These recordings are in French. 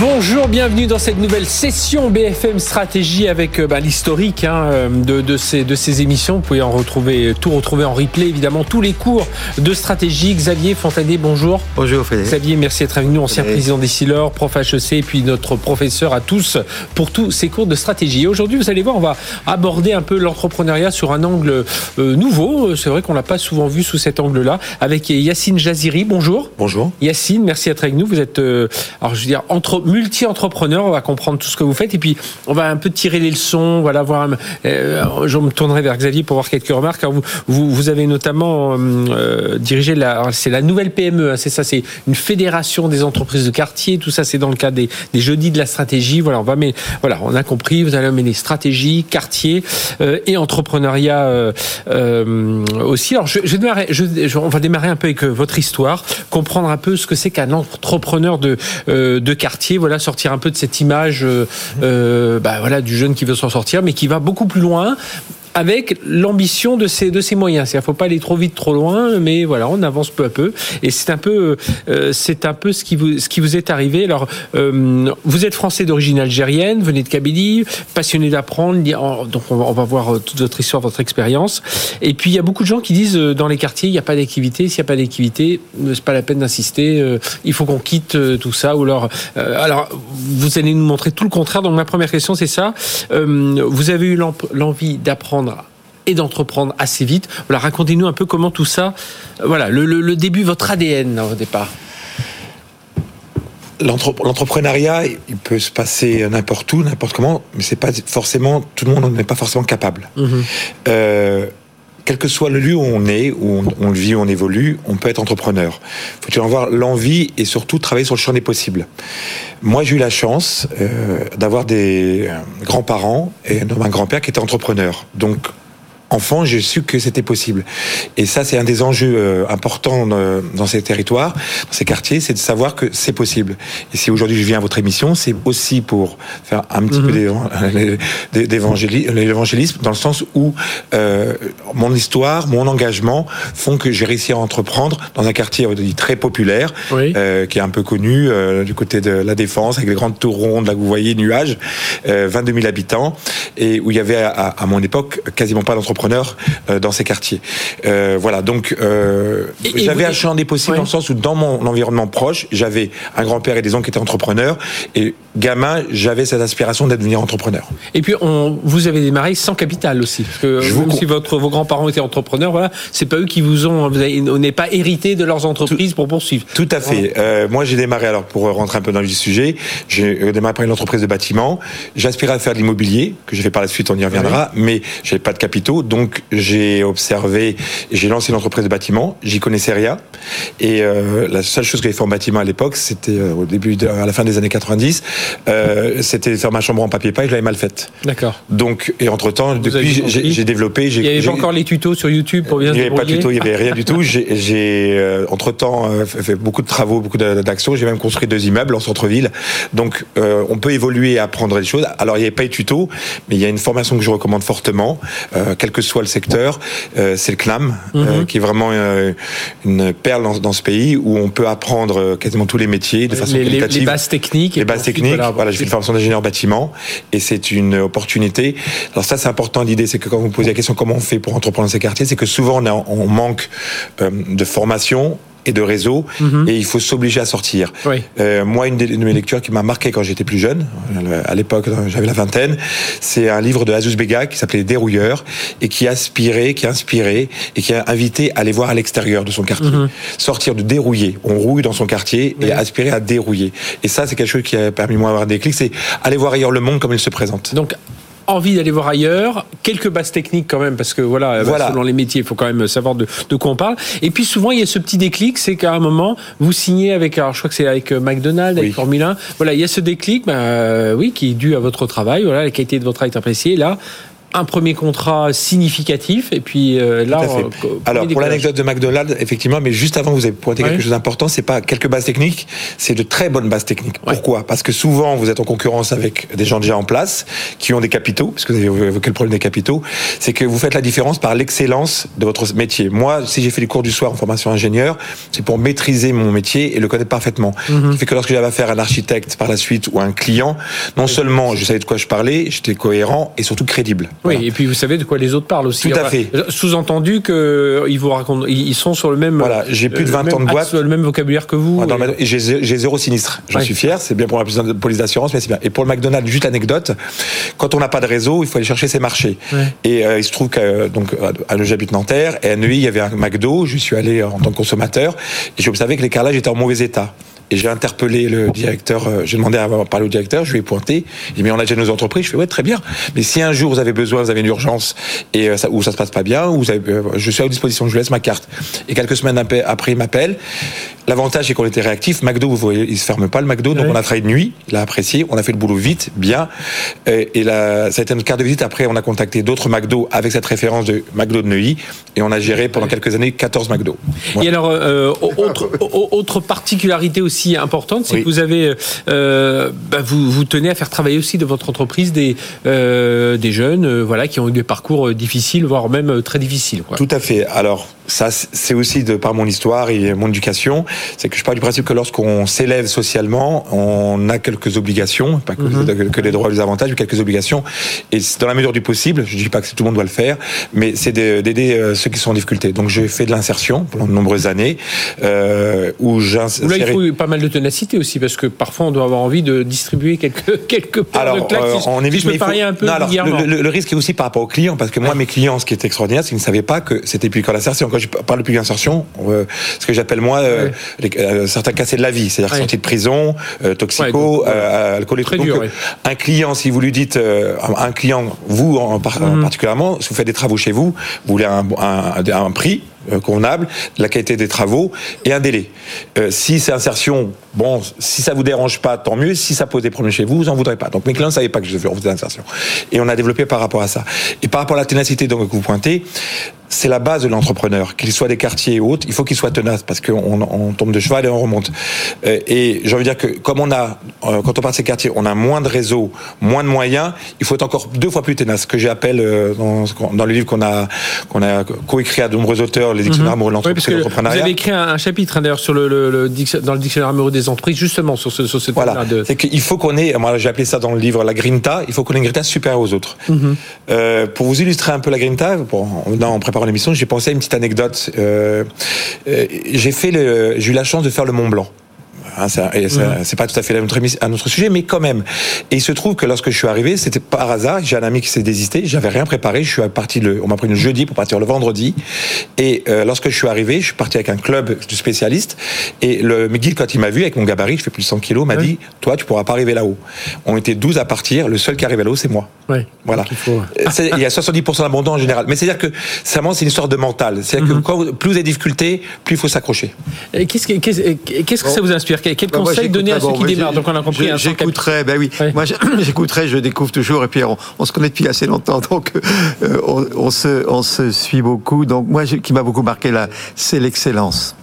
Bonjour, bienvenue dans cette nouvelle session BFM Stratégie avec euh, bah, l'historique hein, euh, de, de, ces, de ces émissions. Vous pouvez en retrouver tout retrouver en replay, évidemment, tous les cours de stratégie. Xavier Fontanet, bonjour. Bonjour Frédéric. Xavier, merci d'être avec nous, ancien président d'Essilor, prof HEC, et puis notre professeur à tous pour tous ces cours de stratégie. Et aujourd'hui, vous allez voir, on va aborder un peu l'entrepreneuriat sur un angle euh, nouveau. C'est vrai qu'on l'a pas souvent vu sous cet angle-là, avec Yacine Jaziri. Bonjour. Bonjour. Yacine, merci d'être avec nous. Vous êtes, alors je veux dire, entre multi-entrepreneur, on va comprendre tout ce que vous faites et puis on va un peu tirer les leçons, voilà, voir. Euh, je me tournerai vers Xavier pour voir quelques remarques. vous, vous, vous, avez notamment euh, dirigé la, c'est la nouvelle PME, hein, c'est ça, c'est une fédération des entreprises de quartier. Tout ça, c'est dans le cadre des, des, jeudis de la stratégie. Voilà, on va, mais voilà, on a compris. Vous allez mener stratégie, quartier euh, et entrepreneuriat euh, euh, aussi. Alors, je, je, démarrer, je, on va démarrer un peu avec votre histoire, comprendre un peu ce que c'est qu'un entrepreneur de, de quartier voilà, sortir un peu de cette image, euh, euh, bah, voilà, du jeune qui veut s'en sortir, mais qui va beaucoup plus loin avec l'ambition de ces de ces moyens. Ne faut pas aller trop vite, trop loin, mais voilà, on avance peu à peu. Et c'est un peu euh, c'est un peu ce qui vous ce qui vous est arrivé. Alors, euh, vous êtes français d'origine algérienne, venez de Kabylie, passionné d'apprendre. Donc, on va voir euh, toute votre histoire, votre expérience. Et puis, il y a beaucoup de gens qui disent dans les quartiers, il n'y a pas d'activité. S'il n'y a pas d'activité, c'est pas la peine d'insister. Il faut qu'on quitte tout ça. Ou alors, alors, vous allez nous montrer tout le contraire. Donc, ma première question, c'est ça. Vous avez eu l'envie d'apprendre et d'entreprendre assez vite. Voilà, racontez-nous un peu comment tout ça, euh, voilà, le, le, début, votre ADN au départ. L'entrepreneuriat, il peut se passer n'importe où, n'importe comment, mais c'est pas forcément tout le monde n'est pas forcément capable. Mhm. Euh, quel que soit le lieu où on est, où on, vit, où on évolue, on peut être entrepreneur. Faut-il avoir l'envie et surtout travailler sur le champ des possibles. Moi, j'ai eu la chance euh, d'avoir des grands-parents et un grand-père qui était entrepreneur. Donc, enfant, j'ai su que c'était possible. Et ça, c'est un des enjeux euh, importants euh, dans ces territoires, dans ces quartiers, c'est de savoir que c'est possible. Et si aujourd'hui je viens à votre émission, c'est aussi pour faire un petit peu mhm. d'évangélisme, dans le sens où euh, mon histoire, mon engagement font que j'ai réussi à entreprendre dans un quartier très populaire, euh, qui est un peu connu euh, du côté de la Défense, avec les grandes tours rondes, là vous voyez, nuages, 22 000 habitants, et où il y avait à, à mon époque quasiment pas d'entrepreneurs euh, dans ces quartiers. Euh, voilà, donc euh, j'avais un champ des possibles dans le sens où dans mon environnement proche, j'avais un grand-père et des oncles qui étaient entrepreneurs et gamin, j'avais cette aspiration d'être devenir entrepreneur. Et puis on, vous avez démarré sans capital aussi, parce que vous, si votre, vos grands-parents étaient entrepreneurs, voilà, c'est pas eux qui vous ont, vous on n'est pas hérité de leurs entreprises pour poursuivre. Tout à fait. Euh, moi, j'ai démarré alors pour rentrer un peu dans le sujet, j'ai démarré par une entreprise de bâtiment. J'aspirais à faire de l'immobilier, que j'ai fait par la suite, on y reviendra, mais j'avais pas de capitaux, donc j'ai observé, j'ai lancé une entreprise de bâtiment. J'y connaissais rien, et euh, la seule chose que j'avais fait en bâtiment à l'époque, c'était euh, au début, de, à la fin des années 90 euh, c'était faire ma chambre en papier peint, je l'avais mal faite. D'accord. Donc, et entre temps, depuis, j'ai développé. Il y avait encore les tutos sur YouTube pour bien Il n'y avait pas de tutos, il n'y avait rien du tout. J'ai, euh, entre temps, euh, fait beaucoup de travaux, beaucoup d'actions. J'ai même construit deux immeubles en centre-ville. Donc, on peut évoluer et apprendre des choses. Alors, il n'y avait pas de tutos, mais il y a une formation que je recommande fortement, euh, quel que soit le secteur. c'est le CNAM, mhm. qui est vraiment une perle dans, dans, ce pays où on peut apprendre quasiment tous les métiers de façon les, qualitative. Les bases techniques. Les bases techniques. Voilà, j'ai fait une formation d'ingénieur bâtiment et c'est une opportunité. Alors ça, c'est important. L'idée, c'est que quand vous posez la question comment on fait pour entreprendre dans ces quartiers, c'est que souvent on, on manque euh, de formation et de réseau, mhm. et il faut s'obliger à sortir. Euh, moi, une de mes lectures qui m'a marqué quand j'étais plus jeune, euh, à l'époque, j'avais la vingtaine, c'est un livre de Azus Bega qui s'appelait Dérouilleur, et qui aspirait, qui a inspiré, et qui a invité à aller voir à l'extérieur de son quartier. Mhm. Sortir de dérouiller. On rouille dans son quartier, et aspirer à dérouiller. Et ça, c'est quelque chose qui a permis moi d'avoir des clics, c'est aller voir ailleurs le monde comme il se présente. Donc, envie d'aller voir ailleurs, quelques bases techniques quand même, parce que voilà, bah, selon les métiers, il faut quand même savoir de, de, quoi on parle. Et puis souvent, il y a ce petit déclic, c'est qu'à un moment, vous signez avec, alors je crois que c'est avec euh, McDonald's, avec Formule 1, voilà, il y a ce déclic, bah, oui, qui est dû à votre travail, voilà, la qualité de votre travail est appréciée, là, un premier contrat significatif et puis euh, là. On, Alors pour l'anecdote de McDonald's, effectivement, mais juste avant vous avez pointé quelque chose d'important, c'est pas quelques bases techniques, c'est de très bonnes bases techniques. Pourquoi? Parce que souvent vous êtes en concurrence avec des gens déjà en place qui ont des capitaux, parce que vous avez évoqué le problème des capitaux, c'est que vous faites la différence par l'excellence de votre métier. Moi, si j'ai fait les cours du soir en formation ingénieur, c'est pour maîtriser mon métier et le connaître parfaitement. Mm Ce qui fait que lorsque j'avais affaire à un architecte par la suite ou à un client, non seulement je savais de quoi je parlais, j'étais cohérent et surtout crédible. Oui, et puis vous savez de quoi les autres parlent aussi. Tout à fait. Sous-entendu qu'ils vous racontent, ils sont sur le même. Voilà, j'ai plus de 20 euh, ans de boîte. le même vocabulaire que vous. et... J'ai zéro sinistre. J'en suis fier. C'est bien pour la police d'assurance, mais c'est bien. Et pour le McDonald's, juste anecdote. Quand on n'a pas de réseau, il faut aller chercher ses marchés. Et euh, il se trouve que donc à j'habite Nanterre et à Neuilly, il y avait un McDo. Je suis allé en tant que consommateur et j'ai observé que les carrelages étaient en mauvais état. Et j'ai interpellé le directeur, euh, j'ai demandé à parler au directeur, je lui ai pointé, il m'a dit, on a déjà nos entreprises, je fais, ouais, très bien. Mais si un jour vous avez besoin, vous avez une urgence, et euh, ça, ou ça se passe pas bien, ou vous avez, euh, je suis à votre disposition, je vous laisse ma carte. Et quelques semaines après, il m'appelle. L'avantage, c'est qu'on était réactif. McDo, vous voyez, il se ferme pas, le McDo, donc on a travaillé de nuit, il a apprécié, on a fait le boulot vite, bien. Et, là, ça a été notre carte de visite. Après, on a contacté d'autres McDo avec cette référence de McDo de Neuilly, et on a géré pendant quelques années 14 McDo. Et alors, autre, autre particularité aussi importante, c'est que vous avez, euh, bah, vous, vous tenez à faire travailler aussi de votre entreprise des, euh, des jeunes, euh, voilà, qui ont eu des parcours difficiles, voire même très difficiles. Tout à fait. Alors, ça, c'est aussi de par mon histoire et mon éducation, c'est que je pars du principe que lorsqu'on s'élève socialement, on a quelques obligations, pas que, que les droits et les avantages, mais quelques obligations. Et dans la mesure du possible, je ne dis pas que tout le monde doit le faire, mais c'est d'aider euh, ceux qui sont en difficulté. Donc j'ai fait de l'insertion pendant de nombreuses années, euh, où pas mal de ténacité aussi, parce que parfois on doit avoir envie de distribuer quelques quelques alors, de claques. Euh, on évite, mais un peu non, alors, le, le, risque est aussi par rapport aux clients, parce que moi, mes clients, ce qui est extraordinaire, c'est qu'ils ne savaient pas que c'était plus quand l'insertion je parle de public insertion, euh, ce que j'appelle moi euh, euh, certains cassés de la vie, c'est-à-dire sortis de prison, toxico, alcoolique. Donc, un client, si vous lui dites, un client, vous en, mhm. particulièrement, si vous faites des travaux chez vous, vous voulez un, un prix, convenable, la qualité des travaux et un délai. si c'est insertion, bon, si ça vous dérange pas, tant mieux. Si ça pose des problèmes chez vous, vous en voudrez pas. Donc mes clients ne savaient pas que je faisais l'insertion. Et on a développé par rapport à ça. Et par rapport à la ténacité donc, que vous pointez, c'est la base de l'entrepreneur. Qu'il soit des quartiers et autres, il faut qu'il soit tenace parce qu'on on tombe de cheval et on remonte. Euh, et j'ai envie de dire que comme on a, euh, quand on parle de ces quartiers, on a moins de réseaux, moins de moyens, il faut être encore deux fois plus tenace. Ce que j'appelle euh, dans, dans le livre qu'on a, qu'on a coécrit à de nombreux auteurs, les dictionnaires amoureux de l'entrepreneuriat. vous avez écrit un, chapitre hein, d'ailleurs sur le, le, dans le dictionnaire amoureux des entreprises, justement sur, ce, sur cette voilà. De... C'est qu'il faut qu'on ait, moi j'ai appelé ça dans le livre la grinta, il faut qu'on ait une grinta supérieure aux autres. Mhm. pour vous illustrer un peu la grinta, pour, en l'émission, j'ai pensé à une petite anecdote. Euh, euh, j'ai fait le, j'ai eu la chance de faire le Mont Blanc. Hein, c'est pas tout à fait un autre sujet, mais quand même. Et il se trouve que lorsque je suis arrivé, c'était par hasard. J'ai un ami qui s'est désisté. J'avais rien préparé. Je suis parti le, on m'a pris le jeudi pour partir le vendredi. Et euh, lorsque je suis arrivé, je suis parti avec un club de spécialistes. Et le guide, quand il m'a vu avec mon gabarit, je fais plus de 100 kilos, m'a dit, toi, tu pourras pas arriver là-haut. On était 12 à partir. Le seul qui arrive là-haut, c'est moi. Oui. Voilà. Il, y a 70% d'abondance en général. Mais c'est-à-dire que, c'est une histoire de mental. C'est-à-dire que mhm. plus vous avez des difficultés, plus il faut s'accrocher. Qu'est-ce que, qu'est-ce que ça vous inspire? Quel bah, conseil donner à ceux qui démarrent? Donc on a compris. J'écouterai, ben oui. Moi, j'écouterai, je découvre toujours, et puis on, se connaît depuis assez longtemps, donc euh, on, se, on se suit beaucoup. Donc moi, qui m'a beaucoup marqué là, c'est l'excellence.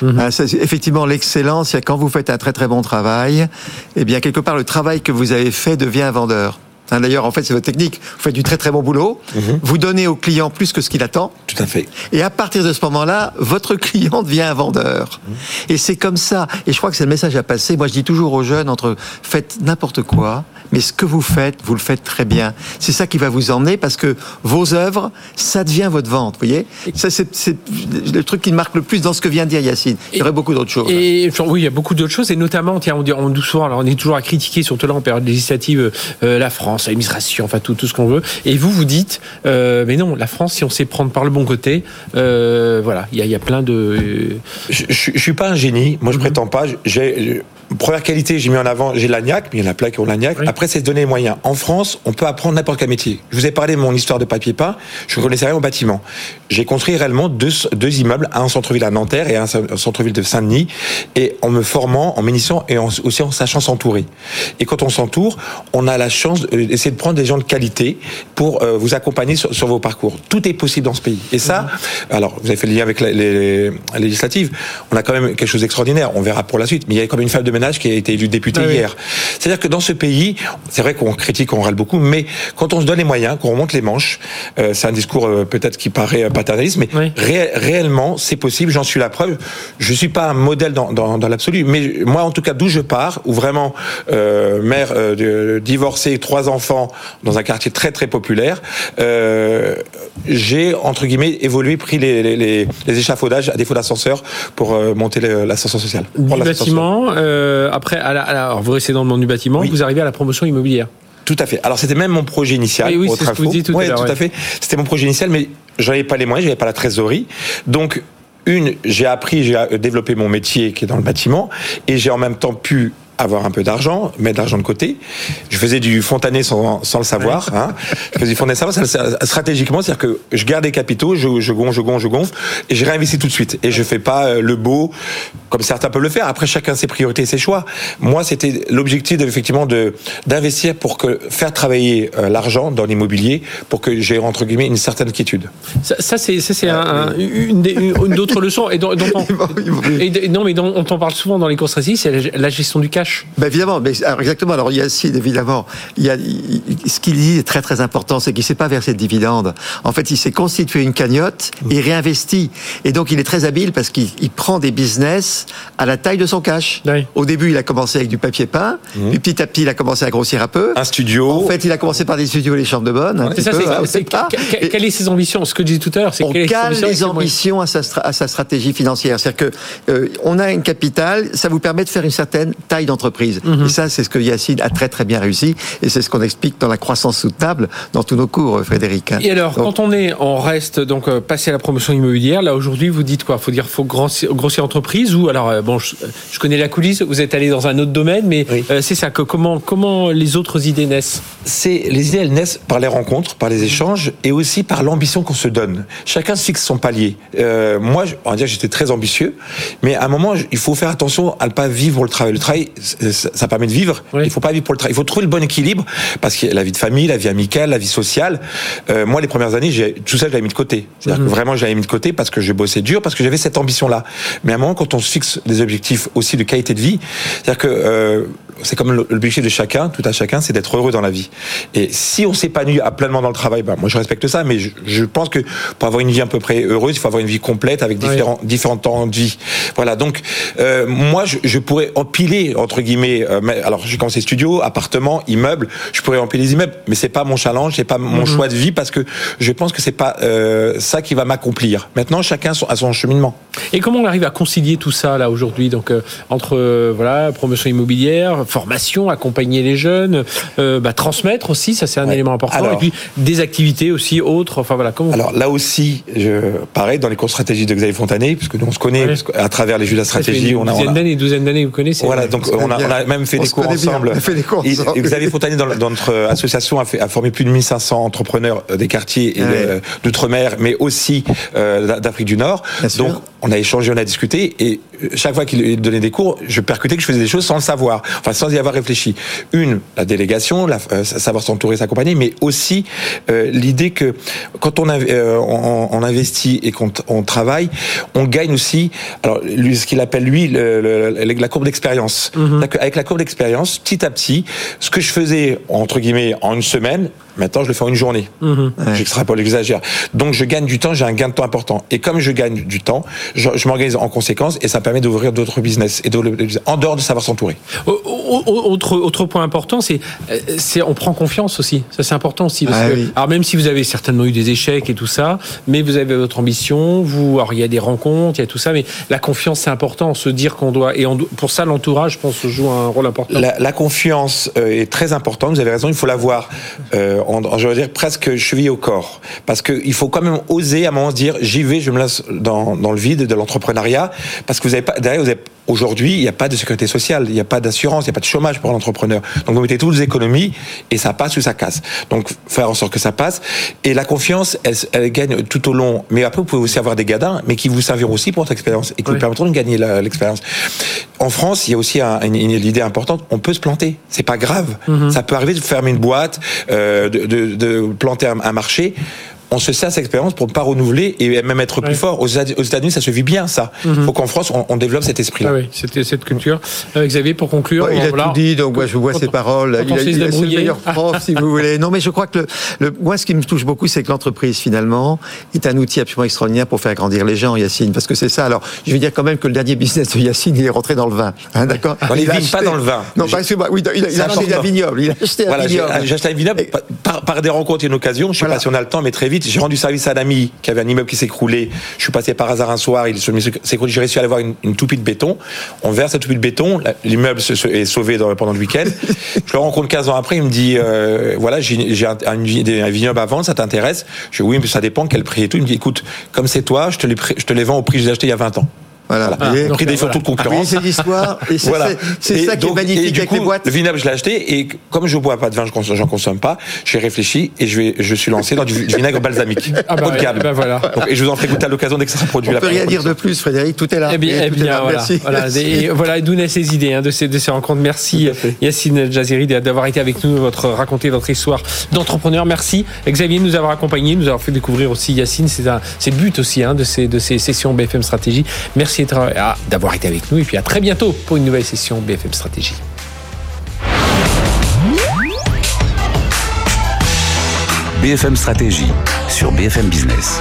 Mhm. Hein, effectivement, l'excellence, quand vous faites un très très bon travail, eh bien quelque part le travail que vous avez fait devient un vendeur. Hein, d'ailleurs, en fait, c'est votre technique. Vous faites du très très bon boulot. Mhm. Vous donnez au client plus que ce qu'il attend. Tout à fait. Et à partir de ce moment-là, votre client devient un vendeur. Mhm. Et c'est comme ça. Et je crois que c'est le message à passer. Moi, je dis toujours aux jeunes entre faites n'importe quoi, mais ce que vous faites, vous le faites très bien. C'est ça qui va vous emmener parce que vos œuvres, ça devient votre vente. Vous voyez? Ça, c'est le truc qui me marque le plus dans ce que vient de dire Yacine. Il y aurait beaucoup d'autres choses. Et oui, il y a beaucoup d'autres choses. Et notamment, tiens, on dit, on souvent, alors on est toujours à critiquer, surtout là en période législative, euh, la France, l'administration, enfin tout, tout ce qu'on veut. Et vous, vous dites, euh, mais non, la France, si on sait prendre par le bon côté, euh, voilà, il y, a, plein de. Je, je, suis pas un génie. Moi, je mhm. prétends pas. J'ai première qualité, j'ai mis en avant, j'ai l'agnac, mais il y en a plein qui ont l'agnac. Après, c'est se donner les moyens. En France, on peut apprendre n'importe quel métier. Je vous ai parlé de mon histoire de papier peint. Je connaissais rien au bâtiment. J'ai construit réellement deux, deux immeubles, un en centre-ville à Nanterre et un en centre-ville de Saint-Denis, et en me formant, en m'initiant et aussi en sachant s'entourer. Et quand on s'entoure, on a la chance d'essayer de prendre des gens de qualité pour euh, vous accompagner sur, sur, vos parcours. Tout est possible dans ce pays. Et ça, alors, vous avez fait le lien avec les, les, les législatives. On a quand même quelque chose d'extraordinaire. On verra pour la suite. Mais il y a comme une femme de qui a été élue députée ah hier. C'est-à-dire que dans ce pays, c'est vrai qu'on critique, on râle beaucoup, mais quand on se donne les moyens, qu'on remonte les manches, euh, c'est un discours euh, peut-être qui paraît paternaliste, mais réellement, c'est possible. J'en suis la preuve. Je suis pas un modèle dans, dans, dans l'absolu, mais moi, en tout cas, d'où je pars, où vraiment euh, mère euh, divorcée, trois enfants dans un quartier très très populaire, euh, j'ai entre guillemets évolué, pris les, les, les, les échafaudages à défaut d'ascenseur pour euh, monter l'ascenseur social. Du bâtiment, euh, après, à la, alors vous restez dans le monde du bâtiment, oui. vous arrivez à la promotion immobilière. Tout à fait. Alors c'était même mon projet initial. Oui, oui c'est ce que vous dites tout ouais, à l'heure. Tout à fait. C'était mon projet initial, mais j'avais pas les moyens, j'avais pas la trésorerie. Donc une, j'ai appris, j'ai développé mon métier qui est dans le bâtiment, et j'ai en même temps pu avoir un peu d'argent, mettre de l'argent de côté. Je faisais du fontané sans, sans le savoir. Hein. Je faisais du fontané sans savoir. Stratégiquement, c'est-à-dire que je garde des capitaux, je, je gonfle, je gonfle, je gonfle, et je réinvestis tout de suite. Et je fais pas le beau comme certains peuvent le faire. Après, chacun ses priorités, ses choix. Moi, c'était l'objectif de, effectivement de d'investir pour que faire travailler euh, l'argent dans l'immobilier pour que j'ai entre guillemets une certaine quiétude. Ça, ça c'est ça c'est un, un, une, une, d'autres leçons et non mais on t'en parle souvent dans les courses c'est la gestion du cash. Ben évidemment, mais alors exactement. Alors Yacine, évidemment, il y a ce qu'il dit est très très important, c'est qu'il s'est pas versé de dividendes. En fait, il s'est constitué une cagnotte et réinvesti. Et donc, il est très habile parce qu'il prend des business à la taille de son cash. Oui. Au début, il a commencé avec du papier peint, mmh. puis petit à petit, il a commencé à grossir un peu. Un studio. En fait, il a commencé par des studios, les chambres de bonne. C'est ça. C'est quelles sont ses ambitions? Ce que je disais tout à l'heure, c'est on cale les ambitions à sa, à sa stratégie financière. C'est-à-dire que euh, on a une capitale, ça vous permet de faire une certaine taille d'entreprise. Mmh. Et ça, c'est ce que Yacine a très très bien réussi, et c'est ce qu'on explique dans la croissance soutenable dans tous nos cours, Frédéric. Et alors, donc, quand on est, on reste donc euh, passé à la promotion immobilière. Là aujourd'hui, vous dites quoi? Faut dire, faut grossir, entreprise ou alors euh, bon, je, je, connais la coulisse. Vous êtes allé dans un autre domaine, mais oui. euh, c'est ça. Que comment comment les autres idées naissent? C'est les idées, elles naissent par les rencontres, par les échanges, et aussi par l'ambition qu'on se donne. Chacun se fixe son palier. Euh, moi, on va dire, j'étais très ambitieux, mais à un moment, il faut faire attention à ne pas vivre le travail. Le travail, ça permet de vivre. Oui. Il faut pas vivre pour le travail. Il faut trouver le bon équilibre parce que la vie de famille, la vie amicale, la vie sociale. Euh, moi, les premières années, j'ai tout ça, je l'avais mis de côté. C'est-à-dire que vraiment, je l'avais mis de côté parce que je bossais dur, parce que j'avais cette ambition-là. Mais à un moment, quand on se fixe des objectifs aussi de qualité de vie, c'est-à-dire que euh, c'est comme l'objectif de chacun, tout à chacun, c'est d'être heureux dans la vie. Et si on s'épanouit pleinement dans le travail, ben, moi je respecte ça, mais je, je, pense que pour avoir une vie à peu près heureuse, il faut avoir une vie complète avec différents, oui. différents temps de vie. Voilà, donc euh, moi je, je, pourrais empiler, entre guillemets, euh, alors j'ai commencé studio, appartement, immeuble, je pourrais empiler les immeubles, mais c'est pas mon challenge, c'est pas mon mm -hmm. choix de vie, parce que je pense que c'est pas euh, ça qui va m'accomplir. Maintenant, chacun a son cheminement. Et comment on arrive à concilier tout ça là aujourd'hui, donc euh, entre voilà promotion immobilière, formation, accompagner les jeunes, euh, bah, transmettre aussi, ça c'est un ouais. élément important. Alors, et puis des activités aussi autres. Enfin voilà. Comment alors là aussi, je, pareil dans les cours stratégies de Xavier Fontané, puisque nous on se connaît ouais. à travers les jeux de la stratégie. Une on a, dizaine d'années, douzaine d'années, vous connaissez. Voilà, donc on a, on a, même fait on des cours ensemble. Fait des cours ensemble. Et Xavier Fontané dans, dans, notre association a, fait, a formé plus de 1500 entrepreneurs des quartiers et ouais. d'outre-mer, mais aussi euh, d'Afrique du Nord. Bien donc sûr. On a échangé, on a discuté, et chaque fois qu'il donnait des cours, je percutais que je faisais des choses sans le savoir, enfin sans y avoir réfléchi. Une, la délégation, la, euh, savoir s'entourer, s'accompagner, mais aussi euh, l'idée que quand on, euh, on, on, investit et qu'on on travaille, on gagne aussi, alors lui, ce qu'il appelle lui le, le, la courbe d'expérience. Mm -hmm. Avec la courbe d'expérience, petit à petit, ce que je faisais entre guillemets en une semaine, Maintenant, je le fais en une journée. Mmh. J'extrapole, j'exagère. Donc, je gagne du temps, j'ai un gain de temps important. Et comme je gagne du temps, je, je m'organise en conséquence et ça permet d'ouvrir d'autres business et en dehors de savoir s'entourer. Autre, autre point important, c'est, c'est on prend confiance aussi. Ça, c'est important aussi. Parce ah, que, oui. Alors, même si vous avez certainement eu des échecs et tout ça, mais vous avez votre ambition, vous, alors, il y a des rencontres, il y a tout ça, mais la confiance, c'est important. Se dire qu'on doit, et on, pour ça, l'entourage, je pense, joue un rôle important. La, la confiance euh, est très importante. Vous avez raison, il faut l'avoir. Euh, en, je veux dire presque cheville au corps, parce qu'il faut quand même oser à un moment se dire j'y vais, je me laisse dans, dans le vide de l'entrepreneuriat, parce que vous avez pas, derrière, vous avez Aujourd'hui, il n'y a pas de sécurité sociale, il n'y a pas d'assurance, il n'y a pas de chômage pour l'entrepreneur. Donc vous mettez toutes les économies et ça passe ou ça casse. Donc faire en sorte que ça passe. Et la confiance, elle, elle gagne tout au long. Mais après, vous pouvez aussi avoir des gadins, mais qui vous serviront aussi pour votre expérience et qui vous permettront de gagner l'expérience. En France, il y a aussi un, une, une, idée importante. On peut se planter. C'est pas grave. Mm-hmm. Ça peut arriver de fermer une boîte, euh, de, de, de, planter un, un marché on se sert cette expérience pour ne pas renouveler et même être plus ouais. fort. Aux États-Unis, ça se vit bien, ça. Il mm -hmm. faut qu'en France, on, on, développe cet esprit-là. Ah oui, c'était cette culture. Euh, Xavier, pour conclure. il a voilà. tout dit, donc moi, je vois ses paroles. Il, a, il a, le meilleur prof, si vous voulez. Non, mais je crois que le, le moi, ce qui me touche beaucoup, c'est que l'entreprise, finalement, est un outil absolument extraordinaire pour faire grandir les gens, Yacine. Parce que c'est ça. Alors, je vais dire quand même que le dernier business de Yacine, il est rentré dans le vin. Hein, D'accord? Dans les vignes, pas dans le vin. Non, parce que, oui, il a, il a acheté un vignoble. Il a acheté un voilà, vignoble. J'ai acheté un vignoble par, par, des rencontres et une occasion. Je ne sais voilà. pas si on a le temps, mais très vite, j'ai rendu service à ami qui avait un immeuble qui s'écroulait. Je suis passé par hasard un soir, il s'écroule. J'ai réussi à aller voir une, une, toupie de béton. On verse cette toupie de béton, l'immeuble est sauvé dans, pendant le week-end. je le rencontre 15 ans après, il me dit euh, voilà, j'ai un, un, un, vignoble à vendre, ça t'intéresse? Je dis oui, mais ça dépend quel prix et tout. Il me dit écoute, comme c'est toi, je te, les, je te les vends au prix que j'ai acheté il y a 20 ans. Voilà. Ah, et pris des photos de concurrence. c'est l'histoire. Et c'est voilà. ça qui est magnifique avec coup, les boîtes. Le vignoble, je l'ai acheté et comme je bois pas de vin, je consomme, j'en consomme pas. J'ai réfléchi et je vais, je suis lancé dans du vinaigre balsamique. Ah bah, Haut de gamme. Voilà. Donc, et je vous en ferai goûter à l'occasion dès que ça sera produit. On peut rien dire de plus, Frédéric. Tout est là. Eh bien, eh bien voilà. Merci. Voilà. Et voilà, d'où naissent ces idées hein, de ces de ces rencontres. Merci Yacine Jaziri d'avoir été avec nous, votre raconter votre histoire d'entrepreneur. Merci Xavier de nous avoir accompagnés, nous avoir fait découvrir aussi Yacine. C'est le but aussi hein, de ces de ces sessions BFM Stratégie. Merci d'avoir été avec nous et puis à très bientôt pour une nouvelle session BFM Stratégie. BFM Stratégie sur BFM Business.